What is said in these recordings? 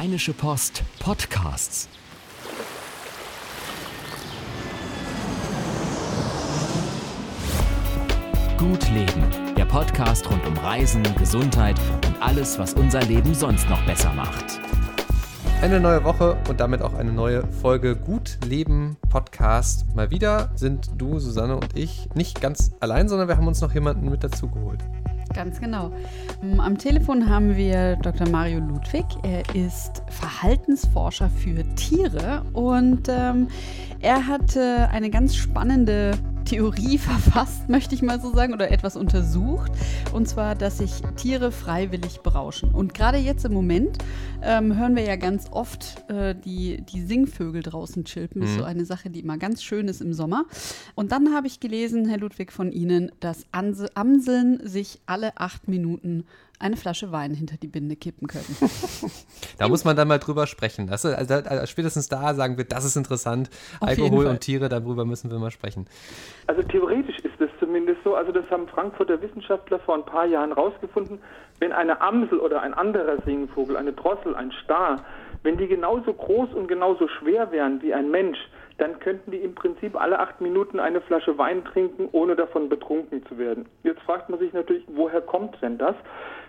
Rheinische Post Podcasts. Gut Leben, der Podcast rund um Reisen, Gesundheit und alles, was unser Leben sonst noch besser macht. Eine neue Woche und damit auch eine neue Folge Gut Leben Podcast. Mal wieder sind du, Susanne und ich nicht ganz allein, sondern wir haben uns noch jemanden mit dazu geholt. Ganz genau. Mm, am Telefon haben wir Dr. Mario Ludwig. Er ist Verhaltensforscher für Tiere und ähm, er hat äh, eine ganz spannende Theorie verfasst, möchte ich mal so sagen, oder etwas untersucht. Und zwar, dass sich Tiere freiwillig berauschen. Und gerade jetzt im Moment ähm, hören wir ja ganz oft äh, die, die Singvögel draußen chilpen. Das ist so mhm. eine Sache, die immer ganz schön ist im Sommer. Und dann habe ich gelesen, Herr Ludwig, von Ihnen, dass Amseln sich alle acht Minuten eine Flasche Wein hinter die Binde kippen können. da muss man dann mal drüber sprechen. Also, also, also, spätestens da sagen wir, das ist interessant. Auf Alkohol und Tiere, darüber müssen wir mal sprechen. Also theoretisch ist es zumindest so. Also das haben Frankfurter Wissenschaftler vor ein paar Jahren rausgefunden. Wenn eine Amsel oder ein anderer Singvogel, eine Drossel, ein Star, wenn die genauso groß und genauso schwer wären wie ein Mensch, dann könnten die im Prinzip alle acht Minuten eine Flasche Wein trinken, ohne davon betrunken zu werden. Jetzt fragt man sich natürlich, woher kommt denn das?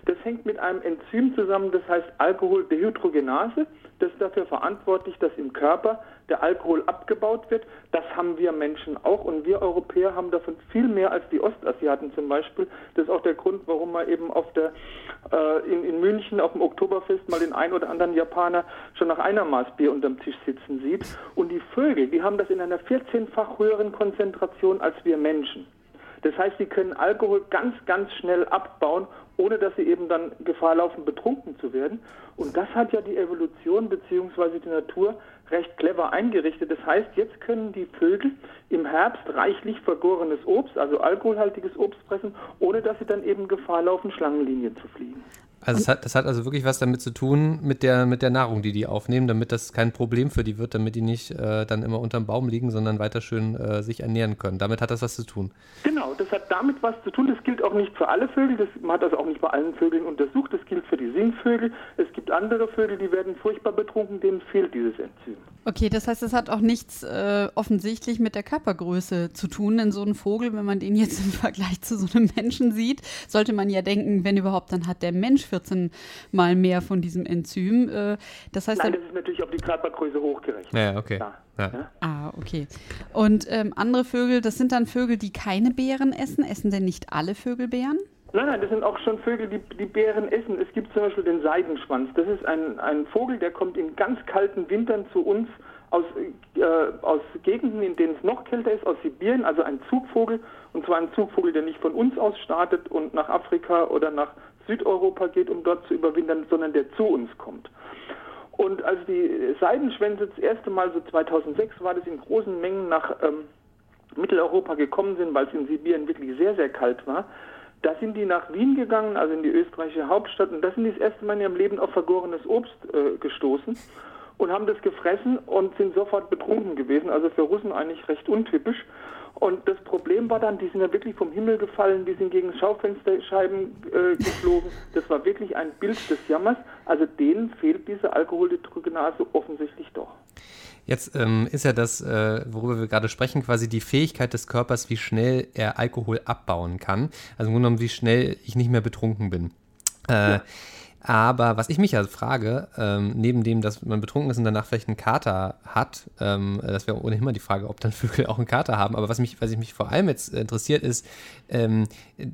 Das hängt mit einem Enzym zusammen, das heißt Alkoholdehydrogenase. Das ist dafür verantwortlich, dass im Körper der Alkohol abgebaut wird. Das haben wir Menschen auch und wir Europäer haben davon viel mehr als die Ostasiaten zum Beispiel. Das ist auch der Grund, warum man eben auf der, äh, in, in München auf dem Oktoberfest mal den einen oder anderen Japaner schon nach einer Maß Bier unterm Tisch sitzen sieht. Und die Vögel, die haben das in einer 14-fach höheren Konzentration als wir Menschen. Das heißt, sie können Alkohol ganz, ganz schnell abbauen, ohne dass sie eben dann Gefahr laufen, betrunken zu werden. Und das hat ja die Evolution bzw. die Natur recht clever eingerichtet. Das heißt, jetzt können die Vögel im Herbst reichlich vergorenes Obst, also alkoholhaltiges Obst fressen, ohne dass sie dann eben Gefahr laufen, Schlangenlinien zu fliegen. Also es hat, das hat also wirklich was damit zu tun mit der, mit der Nahrung, die die aufnehmen, damit das kein Problem für die wird, damit die nicht äh, dann immer unterm Baum liegen, sondern weiter schön äh, sich ernähren können. Damit hat das was zu tun. Genau, das hat damit was zu tun. Das gilt auch nicht für alle Vögel, das, man hat das auch nicht bei allen Vögeln untersucht. Das gilt für die Singvögel. Es gibt andere Vögel, die werden furchtbar betrunken, denen fehlt dieses Enzym. Okay, das heißt, es hat auch nichts äh, offensichtlich mit der Körpergröße zu tun. Denn so ein Vogel, wenn man den jetzt im Vergleich zu so einem Menschen sieht, sollte man ja denken, wenn überhaupt, dann hat der Mensch 14 mal mehr von diesem Enzym. Äh, das heißt, Nein, das ist natürlich auf die Körpergröße hochgerechnet. Ja, okay. Ja. Ja. Ah, okay. Und ähm, andere Vögel, das sind dann Vögel, die keine Beeren essen. Essen denn nicht alle Vögel Beeren? Nein, nein, das sind auch schon Vögel, die, die Beeren essen. Es gibt zum Beispiel den Seidenschwanz. Das ist ein, ein Vogel, der kommt in ganz kalten Wintern zu uns aus, äh, aus Gegenden, in denen es noch kälter ist, aus Sibirien, also ein Zugvogel. Und zwar ein Zugvogel, der nicht von uns aus startet und nach Afrika oder nach Südeuropa geht, um dort zu überwintern, sondern der zu uns kommt. Und als die Seidenschwänze das erste Mal, so 2006, war das in großen Mengen nach ähm, Mitteleuropa gekommen sind, weil es in Sibirien wirklich sehr, sehr kalt war, da sind die nach Wien gegangen, also in die österreichische Hauptstadt, und da sind die das erste Mal in ihrem Leben auf vergorenes Obst äh, gestoßen und haben das gefressen und sind sofort betrunken gewesen. Also für Russen eigentlich recht untypisch. Und das Problem war dann, die sind ja wirklich vom Himmel gefallen, die sind gegen Schaufensterscheiben äh, geflogen. Das war wirklich ein Bild des Jammers. Also denen fehlt diese Alkoholdehydrogenase offensichtlich doch. Jetzt ähm, ist ja das, äh, worüber wir gerade sprechen, quasi die Fähigkeit des Körpers, wie schnell er Alkohol abbauen kann. Also im Grunde genommen, wie schnell ich nicht mehr betrunken bin. Äh, ja. Aber was ich mich also frage, ähm, neben dem, dass man betrunken ist und danach vielleicht einen Kater hat, ähm, das wäre ohnehin mal die Frage, ob dann Vögel auch einen Kater haben. Aber was mich, was mich vor allem jetzt interessiert, ist, ähm,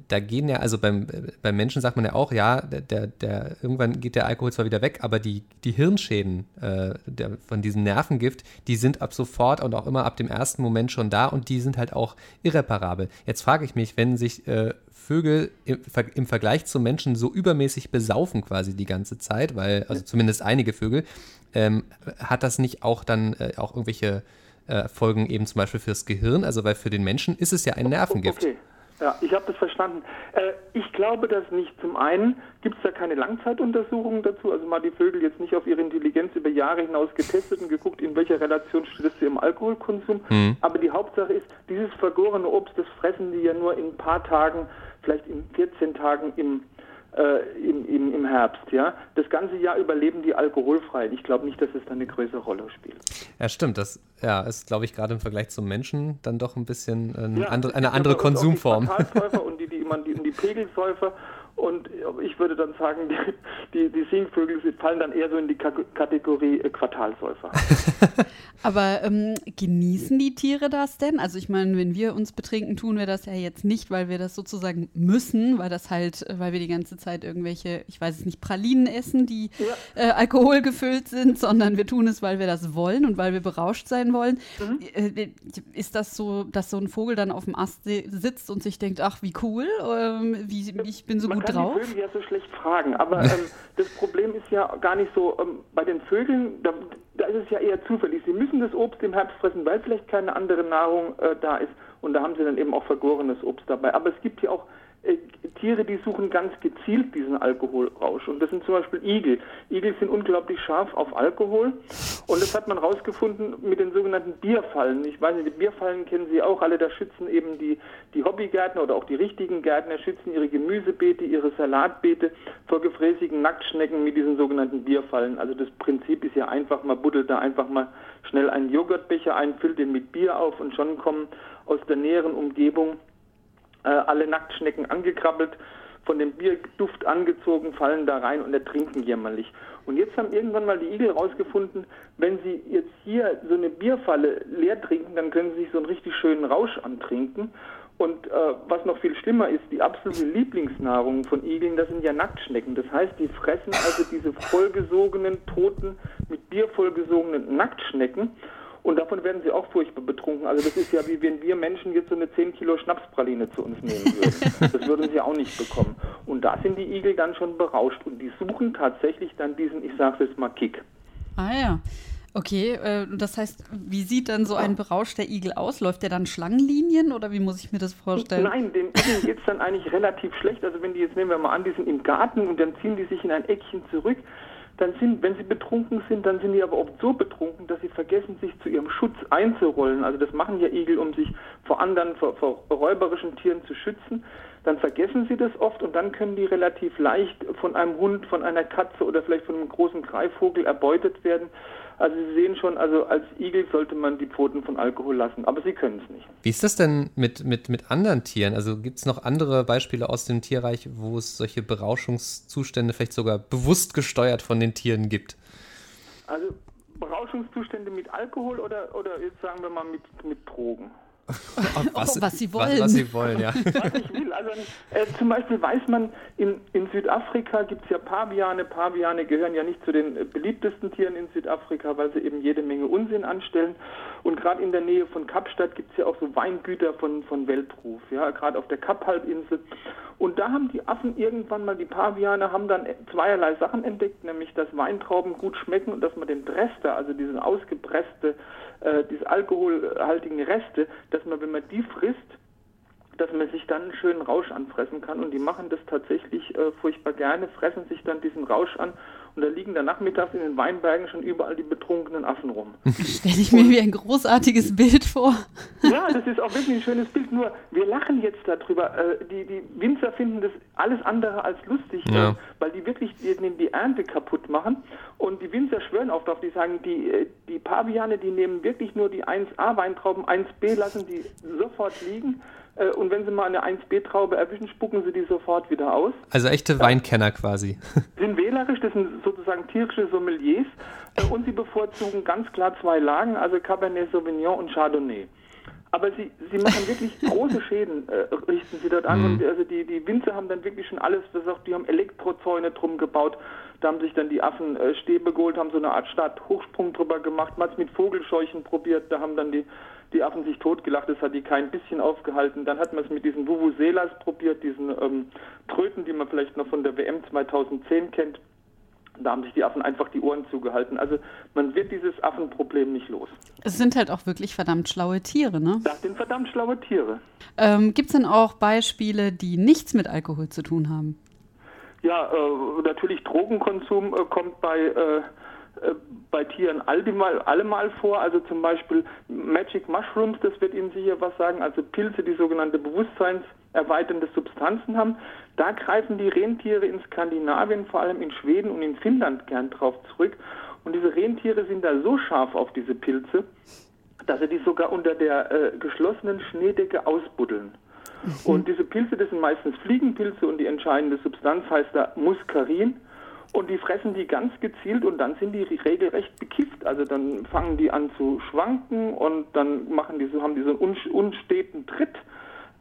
da gehen ja, also beim, beim Menschen sagt man ja auch, ja, der, der, irgendwann geht der Alkohol zwar wieder weg, aber die, die Hirnschäden äh, der, von diesem Nervengift, die sind ab sofort und auch immer ab dem ersten Moment schon da und die sind halt auch irreparabel. Jetzt frage ich mich, wenn sich äh, Vögel im, im, Vergleich zum Menschen so übermäßig besaufen quasi die ganze Zeit, weil, also zumindest einige Vögel, ähm, hat das nicht auch dann äh, auch irgendwelche äh, Folgen eben zum Beispiel fürs Gehirn? Also weil für den Menschen ist es ja ein Nervengift. Okay. Ja, ich habe das verstanden. Äh, ich glaube das nicht. Zum einen gibt es da keine Langzeituntersuchungen dazu, also mal die Vögel jetzt nicht auf ihre Intelligenz über Jahre hinaus getestet und geguckt, in welcher Relation steht es zu ihrem Alkoholkonsum. Mhm. Aber die Hauptsache ist, dieses vergorene Obst, das fressen die ja nur in ein paar Tagen vielleicht in 14 Tagen im äh, im, im, im Herbst. Ja? Das ganze Jahr überleben die alkoholfrei. Ich glaube nicht, dass es da eine größere Rolle spielt. Ja, stimmt. Das ja, ist, glaube ich, gerade im Vergleich zum Menschen dann doch ein bisschen ein ja, andere, eine andere Konsumform. Die und die, die, die, die Pegelsäufer und ich würde dann sagen, die, die Singvögel fallen dann eher so in die Kategorie äh, Quartalsäufer. Aber ähm, genießen die Tiere das denn? Also ich meine, wenn wir uns betrinken, tun wir das ja jetzt nicht, weil wir das sozusagen müssen, weil das halt, weil wir die ganze Zeit irgendwelche, ich weiß es nicht, Pralinen essen, die ja. äh, Alkohol gefüllt sind, sondern wir tun es, weil wir das wollen und weil wir berauscht sein wollen. Mhm. Äh, ist das so, dass so ein Vogel dann auf dem Ast sitzt und sich denkt, ach wie cool, ähm, wie, ich bin so Man gut drauf? Die Vögel ja so schlecht fragen, aber ähm, das Problem ist ja gar nicht so, ähm, bei den Vögeln, da, da ist es ja eher zufällig. Sie müssen das Obst im Herbst fressen, weil vielleicht keine andere Nahrung äh, da ist. Und da haben sie dann eben auch vergorenes Obst dabei. Aber es gibt ja auch Tiere, die suchen ganz gezielt diesen Alkoholrausch. Und das sind zum Beispiel Igel. Igel sind unglaublich scharf auf Alkohol. Und das hat man rausgefunden mit den sogenannten Bierfallen. Ich weiß nicht, die Bierfallen kennen Sie auch alle. Da schützen eben die, die Hobbygärtner oder auch die richtigen Gärtner schützen ihre Gemüsebeete, ihre Salatbeete vor gefräßigen Nacktschnecken mit diesen sogenannten Bierfallen. Also das Prinzip ist ja einfach, man buddelt da einfach mal schnell einen Joghurtbecher ein, füllt den mit Bier auf und schon kommen aus der näheren Umgebung äh, alle Nacktschnecken angekrabbelt, von dem Bierduft angezogen, fallen da rein und ertrinken jämmerlich. Und jetzt haben irgendwann mal die Igel rausgefunden, wenn sie jetzt hier so eine Bierfalle leer trinken, dann können sie sich so einen richtig schönen Rausch antrinken. Und äh, was noch viel schlimmer ist, die absolute Lieblingsnahrung von Igeln, das sind ja Nacktschnecken. Das heißt, die fressen also diese vollgesogenen, toten, mit Bier vollgesogenen Nacktschnecken. Und davon werden sie auch furchtbar betrunken. Also das ist ja wie wenn wir Menschen jetzt so eine 10 Kilo Schnapspraline zu uns nehmen würden. Das würden sie auch nicht bekommen. Und da sind die Igel dann schon berauscht und die suchen tatsächlich dann diesen, ich sage es jetzt mal, Kick. Ah ja. Okay, äh, das heißt, wie sieht dann so ein berauschter Igel aus? Läuft der dann Schlangenlinien oder wie muss ich mir das vorstellen? Nein, den Igeln geht es dann eigentlich relativ schlecht. Also wenn die jetzt, nehmen wir mal an, die sind im Garten und dann ziehen die sich in ein Eckchen zurück, dann sind, wenn sie betrunken sind, dann sind die aber oft so betrunken, dass sie vergessen, sich zu ihrem Schutz einzurollen. Also das machen ja Igel, um sich vor anderen, vor, vor räuberischen Tieren zu schützen. Dann vergessen sie das oft und dann können die relativ leicht von einem Hund, von einer Katze oder vielleicht von einem großen Greifvogel erbeutet werden. Also Sie sehen schon, also als Igel sollte man die Pfoten von Alkohol lassen, aber sie können es nicht. Wie ist das denn mit, mit, mit anderen Tieren? Also gibt es noch andere Beispiele aus dem Tierreich, wo es solche Berauschungszustände vielleicht sogar bewusst gesteuert von den Tieren gibt? Also Berauschungszustände mit Alkohol oder, oder jetzt sagen wir mal mit, mit Drogen? Was, oh, was, sie wollen. Was, was, sie wollen, ja. was ich will. Also äh, zum Beispiel weiß man, in, in Südafrika gibt es ja Paviane. Paviane gehören ja nicht zu den äh, beliebtesten Tieren in Südafrika, weil sie eben jede Menge Unsinn anstellen. Und gerade in der Nähe von Kapstadt gibt es ja auch so Weingüter von, von Weltruf, ja, gerade auf der Kaphalbinsel. Und da haben die Affen irgendwann mal, die Paviane, haben dann zweierlei Sachen entdeckt, nämlich dass Weintrauben gut schmecken und dass man den Drester, also diese ausgepresste äh, diese alkoholhaltigen Reste, dass man, wenn man die frisst, dass man sich dann einen schönen Rausch anfressen kann. Und die machen das tatsächlich äh, furchtbar gerne, fressen sich dann diesen Rausch an. Und da liegen dann nachmittags in den Weinbergen schon überall die betrunkenen Affen rum. Stelle ich mir wie ein großartiges Bild vor. Ja, das ist auch wirklich ein schönes Bild. Nur, wir lachen jetzt darüber. Äh, die, die Winzer finden das alles andere als lustig, ja. äh, weil die wirklich die, die Ernte kaputt machen. Und die Winzer schwören auch darauf, die sagen, die, äh, die Paviane, die nehmen wirklich nur die 1A-Weintrauben, 1B lassen die sofort liegen und wenn sie mal eine 1B-Traube erwischen, spucken sie die sofort wieder aus. Also echte Weinkenner quasi. Sind wählerisch, das sind sozusagen tierische Sommeliers äh, und sie bevorzugen ganz klar zwei Lagen, also Cabernet Sauvignon und Chardonnay. Aber sie, sie machen wirklich große Schäden, äh, richten sie dort an. Mhm. Und also die, die Winzer haben dann wirklich schon alles versucht, die haben Elektrozäune drum gebaut. Da haben sich dann die Affen äh, Stäbe geholt, haben so eine Art Stadthochsprung drüber gemacht, man hat es mit Vogelscheuchen probiert, da haben dann die die Affen sich totgelacht, das hat die kein bisschen aufgehalten. Dann hat man es mit diesen Vuvuzelas probiert, diesen ähm, Tröten, die man vielleicht noch von der WM 2010 kennt. Da haben sich die Affen einfach die Ohren zugehalten. Also man wird dieses Affenproblem nicht los. Es sind halt auch wirklich verdammt schlaue Tiere, ne? Das sind verdammt schlaue Tiere. Ähm, Gibt es denn auch Beispiele, die nichts mit Alkohol zu tun haben? Ja, äh, natürlich Drogenkonsum äh, kommt bei äh, bei Tieren allemal, allemal vor. Also zum Beispiel Magic Mushrooms, das wird Ihnen sicher was sagen, also Pilze, die sogenannte bewusstseinserweiternde Substanzen haben. Da greifen die Rentiere in Skandinavien, vor allem in Schweden und in Finnland gern drauf zurück. Und diese Rentiere sind da so scharf auf diese Pilze, dass sie die sogar unter der äh, geschlossenen Schneedecke ausbuddeln. Mhm. Und diese Pilze, das sind meistens Fliegenpilze und die entscheidende Substanz heißt da Muskarin. Und die fressen die ganz gezielt und dann sind die regelrecht bekifft. Also dann fangen die an zu schwanken und dann machen die so, haben die so einen unsteten Tritt.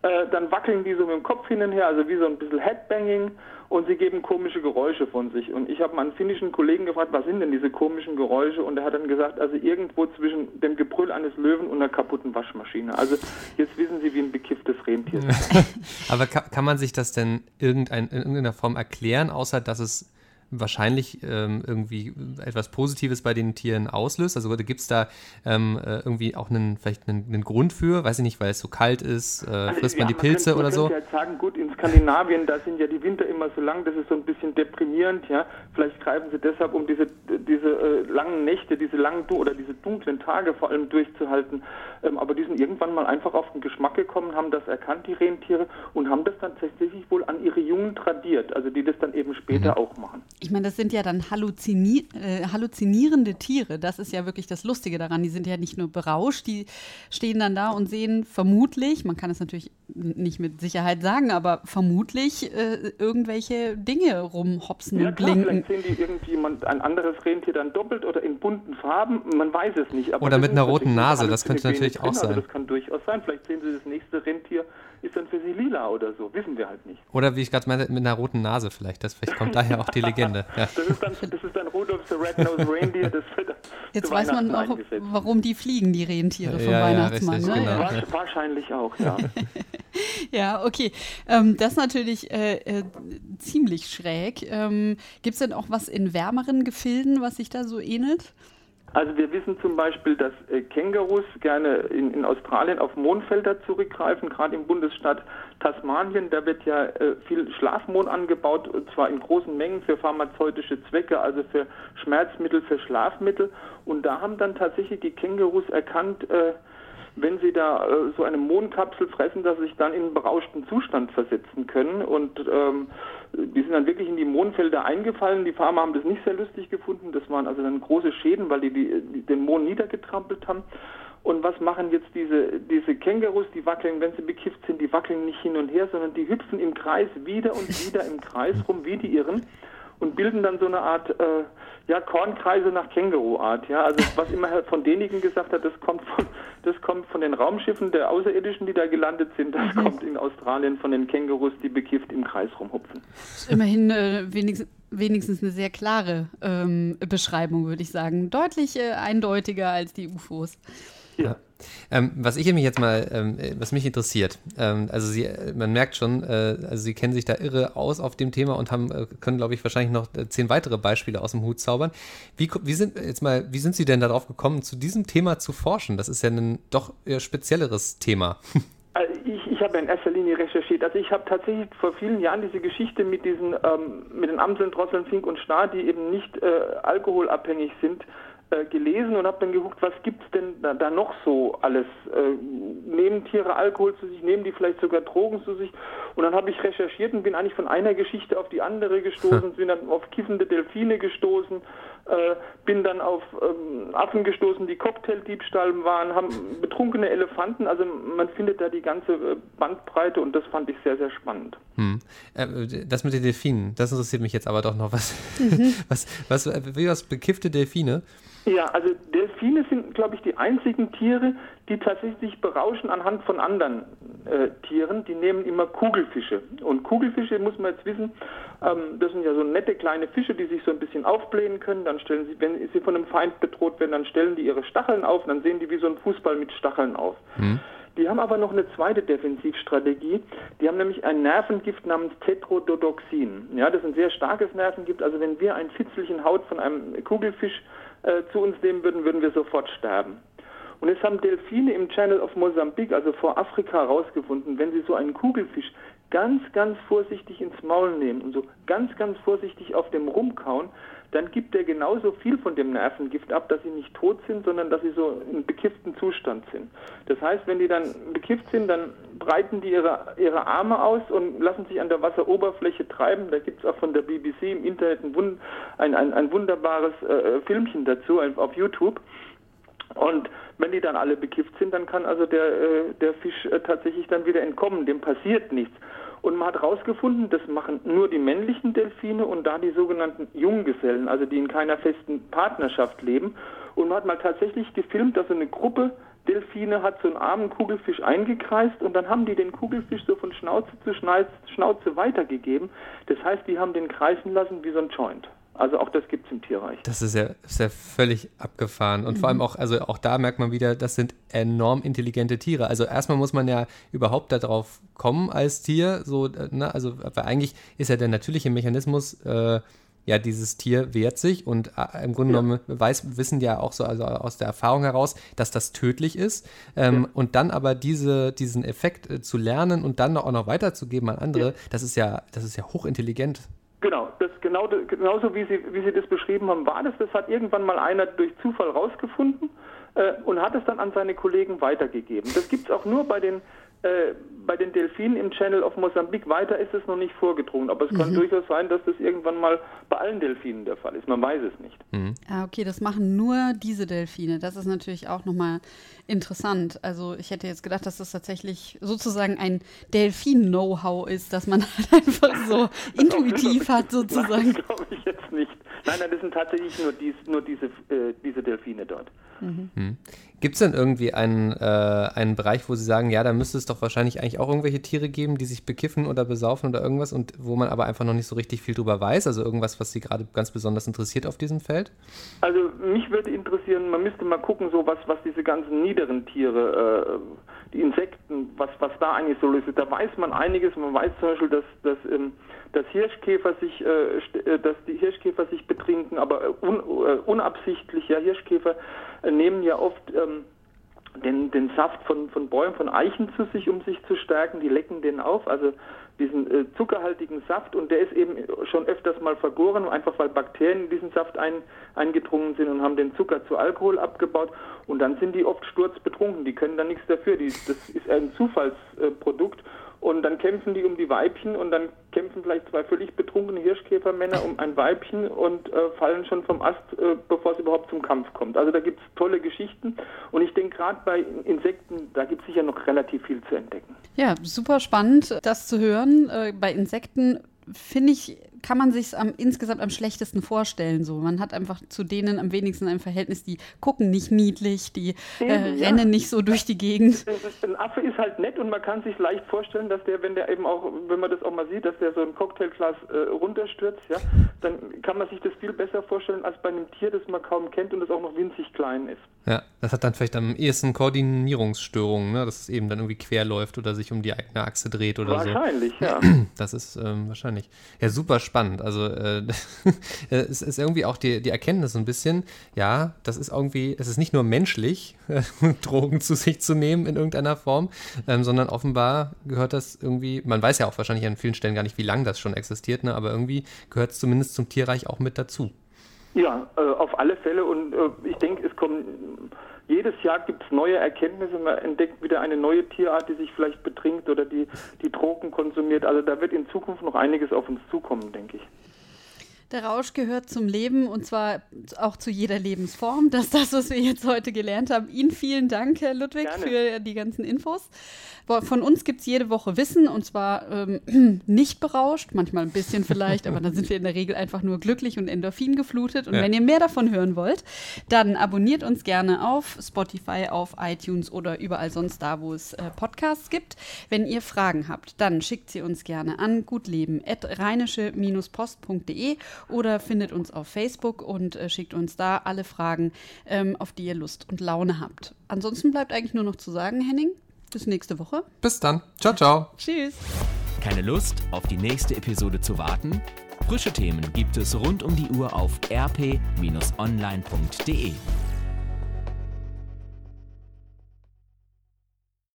Äh, dann wackeln die so mit dem Kopf hin und her, also wie so ein bisschen Headbanging und sie geben komische Geräusche von sich. Und ich habe meinen finnischen Kollegen gefragt, was sind denn diese komischen Geräusche? Und er hat dann gesagt, also irgendwo zwischen dem Gebrüll eines Löwen und einer kaputten Waschmaschine. Also jetzt wissen Sie, wie ein bekifftes Rentier ist. Aber kann, kann man sich das denn irgendein, in irgendeiner Form erklären, außer dass es wahrscheinlich ähm, irgendwie etwas Positives bei den Tieren auslöst? Also gibt es da ähm, äh, irgendwie auch einen, vielleicht einen, einen, Grund für? Weiß ich nicht, weil es so kalt ist, äh, also, frisst man ja, die Pilze man könnte, oder man so? Ich halt sagen, gut, in Skandinavien, da sind ja die Winter immer so lang, das ist so ein bisschen deprimierend, ja. Vielleicht greifen sie deshalb, um diese, diese äh, langen Nächte, diese langen oder diese dunklen Tage vor allem durchzuhalten. Ähm, aber die sind irgendwann mal einfach auf den Geschmack gekommen, haben das erkannt, die Rentiere, und haben das dann tatsächlich wohl an ihre Jungen tradiert, also die das dann eben später mhm. auch machen. Ich meine, das sind ja dann halluzini äh, halluzinierende Tiere. Das ist ja wirklich das Lustige daran. Die sind ja nicht nur berauscht, die stehen dann da und sehen vermutlich, man kann es natürlich nicht mit Sicherheit sagen, aber vermutlich äh, irgendwelche Dinge rumhopsen ja, und klar, blinken. Vielleicht sehen die irgendjemand ein anderes Rentier dann doppelt oder in bunten Farben, man weiß es nicht. oder mit einer roten Nase, das könnte natürlich auch sein. Also das kann durchaus sein. Vielleicht sehen sie das nächste Rentier ist dann für sie lila oder so. Wissen wir halt nicht. Oder wie ich gerade meinte, mit einer roten Nase vielleicht. Das, vielleicht kommt daher auch die Legende. Ja. Das, ist dann, das ist dann Rudolph the Red-Nosed Reindeer. Das wird Jetzt weiß man auch, warum die fliegen, die Rentiere vom ja, Weihnachtsmann. Ja, richtig, ne? genau. Wahrscheinlich auch, ja. ja, okay. Ähm, das ist natürlich äh, äh, ziemlich schräg. Ähm, Gibt es denn auch was in wärmeren Gefilden, was sich da so ähnelt? Also wir wissen zum Beispiel, dass äh, Kängurus gerne in, in, Australien auf Mondfelder zurückgreifen, gerade im Bundesstaat Tasmanien. Da wird ja äh, viel Schlafmohn angebaut, und zwar in großen Mengen für pharmazeutische Zwecke, also für Schmerzmittel, für Schlafmittel. Und da haben dann tatsächlich die Kängurus erkannt, äh, wenn sie da äh, so eine Mondkapsel fressen, dass sie sich dann in einen berauschten Zustand versetzen können. Und ähm, die sind dann wirklich in die Mondfelder eingefallen. Die Farmer haben das nicht sehr lustig gefunden. Das waren also dann große Schäden, weil die, die, die den Mond niedergetrampelt haben. Und was machen jetzt diese, diese Kängurus? Die wackeln, wenn sie bekifft sind, die wackeln nicht hin und her, sondern die hüpfen im Kreis wieder und wieder im Kreis rum, wie die Irren und bilden dann so eine Art äh, ja, Kornkreise nach Känguruart. Ja, also was immer von denjenigen gesagt hat, das kommt von, das kommt von den Raumschiffen der Außerirdischen, die da gelandet sind. Das mhm. kommt in Australien von den Kängurus, die bekifft im Kreis rumhupfen. Immerhin äh, wenigstens, wenigstens eine sehr klare ähm, Beschreibung, würde ich sagen. Deutlich äh, eindeutiger als die UFOs. Ja. Ähm, was ich mich jetzt mal, ähm, was mich interessiert, ähm, also Sie, man merkt schon, äh, also Sie kennen sich da irre aus auf dem Thema und haben, äh, können, glaube ich, wahrscheinlich noch äh, zehn weitere Beispiele aus dem Hut zaubern. Wie, wie sind jetzt mal, wie sind Sie denn darauf gekommen, zu diesem Thema zu forschen? Das ist ja ein doch spezielleres Thema. Also ich, ich habe in erster Linie recherchiert. Also ich habe tatsächlich vor vielen Jahren diese Geschichte mit diesen, ähm, mit den Amseln, Drosseln, Fink und Star, die eben nicht äh, alkoholabhängig sind, äh, gelesen und habe dann geguckt, was gibt es denn da, da, noch so alles? Äh, nehmen Tiere Alkohol zu sich, nehmen die vielleicht sogar Drogen zu sich? Und dann habe ich recherchiert und bin eigentlich von einer Geschichte auf die andere gestoßen, bin dann auf kiffende Delfine gestoßen, äh, bin dann auf ähm, Affen gestoßen, die Cocktaildiebstahl waren, haben betrunkene Elefanten, also man findet da die ganze äh, Bandbreite und das fand ich sehr, sehr spannend. Hm. Äh, das mit den Delfinen, das interessiert mich jetzt aber doch noch. Was, mhm. was, was, wie was bekiffte Delfine? Ja, also Delfine sind, glaube ich, die einzigen Tiere, die tatsächlich berauschen anhand von anderen äh, Tieren. Die nehmen immer Kugelfische. Und Kugelfische, muss man jetzt wissen, ähm, das sind ja so nette kleine Fische, die sich so ein bisschen aufblähen können. Dann stellen sie, wenn sie von einem Feind bedroht werden, dann stellen die ihre Stacheln auf dann sehen die wie so ein Fußball mit Stacheln auf. Mhm. Die haben aber noch eine zweite Defensivstrategie. Die haben nämlich ein Nervengift namens Tetrodotoxin. Ja, das ist ein sehr starkes Nervengift. Also wenn wir ein Fitzelchen Haut von einem Kugelfisch äh, zu uns nehmen würden, würden wir sofort sterben. Und es haben Delfine im Channel of Mosambik, also vor Afrika, herausgefunden, wenn sie so einen Kugelfisch ganz, ganz vorsichtig ins Maul nehmen und so ganz, ganz vorsichtig auf dem rumkauen, dann gibt der genauso viel von dem Nervengift ab, dass sie nicht tot sind, sondern dass sie so im bekifften Zustand sind. Das heißt, wenn die dann bekifft sind, dann breiten die ihre, ihre Arme aus und lassen sich an der Wasseroberfläche treiben. Da gibt es auch von der BBC im Internet ein, ein, ein, wunderbares äh, Filmchen dazu auf YouTube. Und wenn die dann alle bekifft sind, dann kann also der, äh, der Fisch äh, tatsächlich dann wieder entkommen. Dem passiert nichts. Und man hat herausgefunden, das machen nur die männlichen Delfine und da die sogenannten Junggesellen, also die in keiner festen Partnerschaft leben. Und man hat mal tatsächlich gefilmt, dass eine Gruppe Delfine hat so einen armen Kugelfisch eingekreist und dann haben die den Kugelfisch so von Schnauze zu Schnauze weitergegeben. Das heißt, die haben den kreisen lassen wie so ein Joint. Also auch das gibt es im Tierreich. Das ist ja, ist ja völlig abgefahren. Und mhm. vor allem auch, also auch da merkt man wieder, das sind enorm intelligente Tiere. Also erstmal muss man ja überhaupt darauf kommen als Tier. So, ne, also, weil eigentlich ist ja der natürliche Mechanismus, äh, ja, dieses Tier wehrt sich und äh, im Grunde ja. genommen weiß, wissen ja auch so also aus der Erfahrung heraus, dass das tödlich ist. Ähm, ja. Und dann aber diese, diesen Effekt äh, zu lernen und dann auch noch weiterzugeben an andere, ja. das ist ja, das ist ja hochintelligent. Genau, das genau genauso wie Sie, wie Sie das beschrieben haben, war das. Das hat irgendwann mal einer durch Zufall rausgefunden äh, und hat es dann an seine Kollegen weitergegeben. Das gibt es auch nur bei den äh, bei den Delfinen im Channel of Mosambik weiter ist es noch nicht vorgedrungen. Aber es mhm. kann durchaus sein, dass das irgendwann mal bei allen Delfinen der Fall ist. Man weiß es nicht. Mhm. Ah, okay, das machen nur diese Delfine. Das ist natürlich auch nochmal interessant. Also ich hätte jetzt gedacht, dass das tatsächlich sozusagen ein Delfin-Know-how ist, dass man halt einfach so intuitiv hat sozusagen. Das glaube ich jetzt nicht. Nein, nein, das sind tatsächlich nur, dies, nur diese, äh, diese Delfine dort. Mhm. Hm. Gibt es denn irgendwie einen, äh, einen Bereich, wo Sie sagen, ja, da müsste es doch wahrscheinlich eigentlich auch irgendwelche Tiere geben, die sich bekiffen oder besaufen oder irgendwas und wo man aber einfach noch nicht so richtig viel drüber weiß? Also irgendwas, was Sie gerade ganz besonders interessiert auf diesem Feld? Also mich würde interessieren, man müsste mal gucken, so was, was diese ganzen niederen Tiere, äh, die Insekten, was, was da eigentlich so ist. Da weiß man einiges. Man weiß zum Beispiel, dass, dass ähm, dass Hirschkäfer sich, äh, äh, dass die Hirschkäfer sich betrinken, aber äh, un, äh, unabsichtlich. Ja, Hirschkäfer nehmen ja oft ähm, den, den Saft von, von Bäumen, von Eichen zu sich, um sich zu stärken. Die lecken den auf, also diesen äh, zuckerhaltigen Saft und der ist eben schon öfters mal vergoren, einfach weil Bakterien in diesen Saft ein, eingedrungen sind und haben den Zucker zu Alkohol abgebaut und dann sind die oft sturzbetrunken, die können da nichts dafür, die, das ist ein Zufallsprodukt und dann kämpfen die um die Weibchen und dann kämpfen vielleicht zwei völlig betrunkene Hirschkäfermänner um ein Weibchen und äh, fallen schon vom Ast, äh, bevor es überhaupt zum Kampf kommt. Also da gibt es tolle Geschichten und ich denke gerade bei Insekten, da gibt es sicher noch relativ viel zu entdecken. Ja, super spannend, das zu hören. Äh, bei Insekten finde ich, kann man sich am, insgesamt am schlechtesten vorstellen. So, man hat einfach zu denen am wenigsten ein Verhältnis. Die gucken nicht niedlich, die äh, ja. rennen nicht so durch die Gegend. Ein Affe ist halt nett und man kann sich leicht vorstellen, dass der, wenn der eben auch, wenn man das auch mal sieht, dass der so ein Cocktailglas äh, runterstürzt, ja, dann kann man sich das viel besser vorstellen als bei einem Tier, das man kaum kennt und das auch noch winzig klein ist. Ja, das hat dann vielleicht am ehesten Koordinierungsstörungen, ne? dass es eben dann irgendwie quer läuft oder sich um die eigene Achse dreht oder wahrscheinlich, so. Wahrscheinlich, ja. Das ist ähm, wahrscheinlich. Ja, super spannend. Also äh, es ist irgendwie auch die, die Erkenntnis so ein bisschen, ja, das ist irgendwie, es ist nicht nur menschlich, Drogen zu sich zu nehmen in irgendeiner Form, ähm, sondern offenbar gehört das irgendwie, man weiß ja auch wahrscheinlich an vielen Stellen gar nicht, wie lange das schon existiert, ne? aber irgendwie gehört es zumindest zum Tierreich auch mit dazu. Ja, äh, auf alle Fälle. Und äh, ich denke, es kommen jedes Jahr gibt es neue Erkenntnisse. Man entdeckt wieder eine neue Tierart, die sich vielleicht betrinkt oder die, die Drogen konsumiert. Also da wird in Zukunft noch einiges auf uns zukommen, denke ich. Der Rausch gehört zum Leben und zwar auch zu jeder Lebensform. Das ist das, was wir jetzt heute gelernt haben. Ihnen vielen Dank, Herr Ludwig, Gerne. für die ganzen Infos. Von uns gibt es jede Woche Wissen und zwar ähm, nicht berauscht, manchmal ein bisschen vielleicht, aber dann sind wir in der Regel einfach nur glücklich und Endorphin geflutet. Und ja. wenn ihr mehr davon hören wollt, dann abonniert uns gerne auf Spotify, auf iTunes oder überall sonst da, wo es äh, Podcasts gibt. Wenn ihr Fragen habt, dann schickt sie uns gerne an gutleben.rheinische-post.de oder findet uns auf Facebook und äh, schickt uns da alle Fragen, ähm, auf die ihr Lust und Laune habt. Ansonsten bleibt eigentlich nur noch zu sagen, Henning, bis nächste Woche. Bis dann. Ciao, ciao. Tschüss. Keine Lust, auf die nächste Episode zu warten? Frische Themen gibt es rund um die Uhr auf rp-online.de.